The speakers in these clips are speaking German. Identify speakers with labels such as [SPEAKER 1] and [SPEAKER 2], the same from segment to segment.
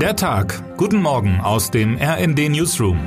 [SPEAKER 1] Der Tag. Guten Morgen aus dem RND Newsroom.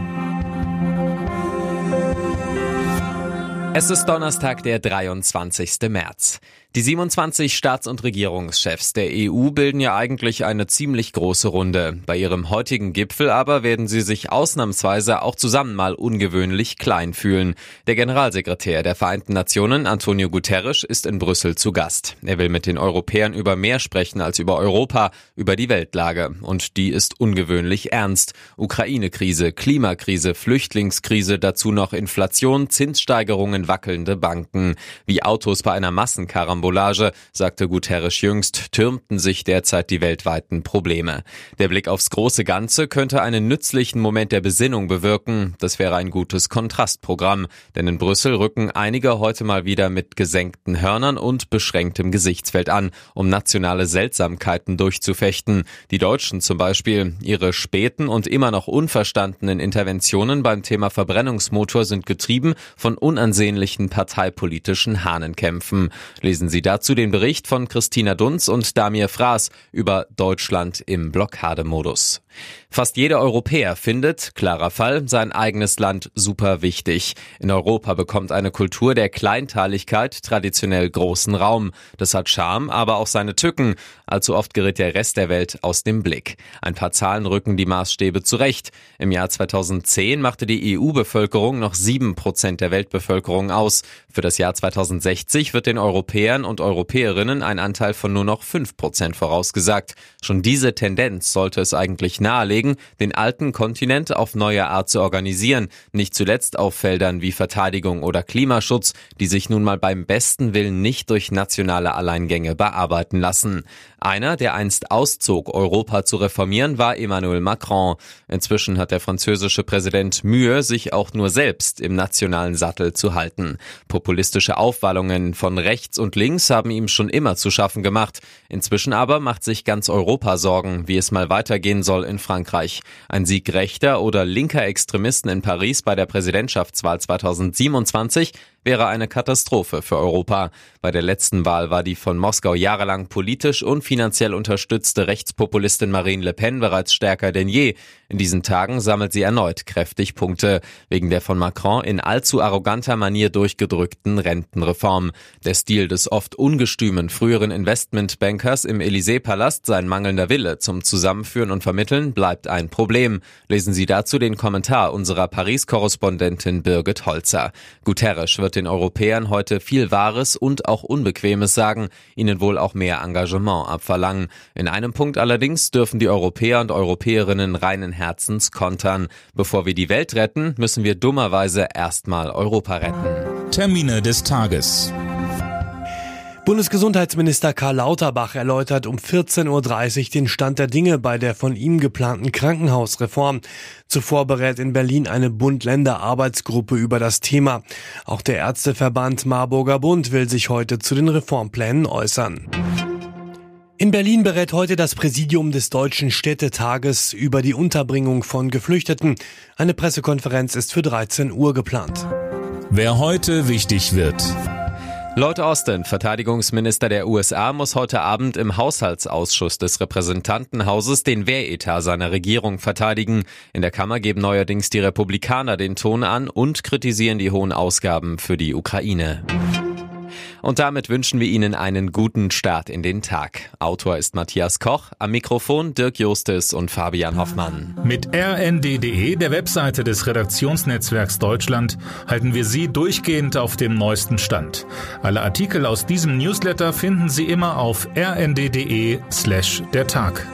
[SPEAKER 2] Es ist Donnerstag, der 23. März. Die 27 Staats- und Regierungschefs der EU bilden ja eigentlich eine ziemlich große Runde. Bei ihrem heutigen Gipfel aber werden sie sich ausnahmsweise auch zusammen mal ungewöhnlich klein fühlen. Der Generalsekretär der Vereinten Nationen, Antonio Guterres, ist in Brüssel zu Gast. Er will mit den Europäern über mehr sprechen als über Europa, über die Weltlage. Und die ist ungewöhnlich ernst. Ukraine-Krise, Klimakrise, Flüchtlingskrise, dazu noch Inflation, Zinssteigerungen, wackelnde Banken. Wie Autos bei einer Massenkarambolage Karambolage, sagte Guterres jüngst, türmten sich derzeit die weltweiten Probleme. Der Blick aufs große Ganze könnte einen nützlichen Moment der Besinnung bewirken. Das wäre ein gutes Kontrastprogramm, denn in Brüssel rücken einige heute mal wieder mit gesenkten Hörnern und beschränktem Gesichtsfeld an, um nationale Seltsamkeiten durchzufechten. Die Deutschen zum Beispiel. Ihre späten und immer noch unverstandenen Interventionen beim Thema Verbrennungsmotor sind getrieben von unansehnlichen parteipolitischen Hahnenkämpfen. Lesen Sie dazu den Bericht von Christina Dunz und Damir Fraß über Deutschland im Blockademodus. Fast jeder Europäer findet, klarer Fall, sein eigenes Land super wichtig. In Europa bekommt eine Kultur der Kleinteiligkeit traditionell großen Raum. Das hat Charme, aber auch seine Tücken. Allzu oft gerät der Rest der Welt aus dem Blick. Ein paar Zahlen rücken die Maßstäbe zurecht. Im Jahr 2010 machte die EU-Bevölkerung noch sieben Prozent der Weltbevölkerung aus. Für das Jahr 2060 wird den Europäern und Europäerinnen ein Anteil von nur noch fünf Prozent vorausgesagt. Schon diese Tendenz sollte es eigentlich nahelegen, den alten Kontinent auf neue Art zu organisieren, nicht zuletzt auf Feldern wie Verteidigung oder Klimaschutz, die sich nun mal beim besten Willen nicht durch nationale Alleingänge bearbeiten lassen. Einer, der einst auszog, Europa zu reformieren, war Emmanuel Macron. Inzwischen hat der französische Präsident Mühe, sich auch nur selbst im nationalen Sattel zu halten. Populistische Aufwallungen von rechts und links haben ihm schon immer zu schaffen gemacht. Inzwischen aber macht sich ganz Europa Sorgen, wie es mal weitergehen soll in Frankreich. Ein Sieg rechter oder linker Extremisten in Paris bei der Präsidentschaftswahl 2027 wäre eine Katastrophe für Europa. Bei der letzten Wahl war die von Moskau jahrelang politisch und finanziell unterstützte Rechtspopulistin Marine Le Pen bereits stärker denn je. In diesen Tagen sammelt sie erneut kräftig Punkte wegen der von Macron in allzu arroganter Manier durchgedrückten Rentenreform. Der Stil des oft ungestümen früheren Investmentbankers im Élysée-Palast, sein mangelnder Wille zum Zusammenführen und Vermitteln bleibt ein Problem. Lesen Sie dazu den Kommentar unserer Paris-Korrespondentin Birgit Holzer. Guterres wird den Europäern heute viel Wahres und auch Unbequemes sagen, ihnen wohl auch mehr Engagement abverlangen. In einem Punkt allerdings dürfen die Europäer und Europäerinnen reinen Herzens kontern. Bevor wir die Welt retten, müssen wir dummerweise erstmal Europa retten.
[SPEAKER 1] Termine des Tages.
[SPEAKER 3] Bundesgesundheitsminister Karl Lauterbach erläutert um 14.30 Uhr den Stand der Dinge bei der von ihm geplanten Krankenhausreform. Zuvor berät in Berlin eine Bund-Länder-Arbeitsgruppe über das Thema. Auch der Ärzteverband Marburger Bund will sich heute zu den Reformplänen äußern. In Berlin berät heute das Präsidium des Deutschen Städtetages über die Unterbringung von Geflüchteten. Eine Pressekonferenz ist für 13 Uhr geplant.
[SPEAKER 1] Wer heute wichtig wird.
[SPEAKER 2] Lloyd Austin, Verteidigungsminister der USA, muss heute Abend im Haushaltsausschuss des Repräsentantenhauses den Wehretat seiner Regierung verteidigen. In der Kammer geben neuerdings die Republikaner den Ton an und kritisieren die hohen Ausgaben für die Ukraine. Und damit wünschen wir Ihnen einen guten Start in den Tag. Autor ist Matthias Koch, am Mikrofon Dirk Justis und Fabian Hoffmann.
[SPEAKER 1] Mit rnd.de, der Webseite des Redaktionsnetzwerks Deutschland, halten wir Sie durchgehend auf dem neuesten Stand. Alle Artikel aus diesem Newsletter finden Sie immer auf rnd.de slash der Tag.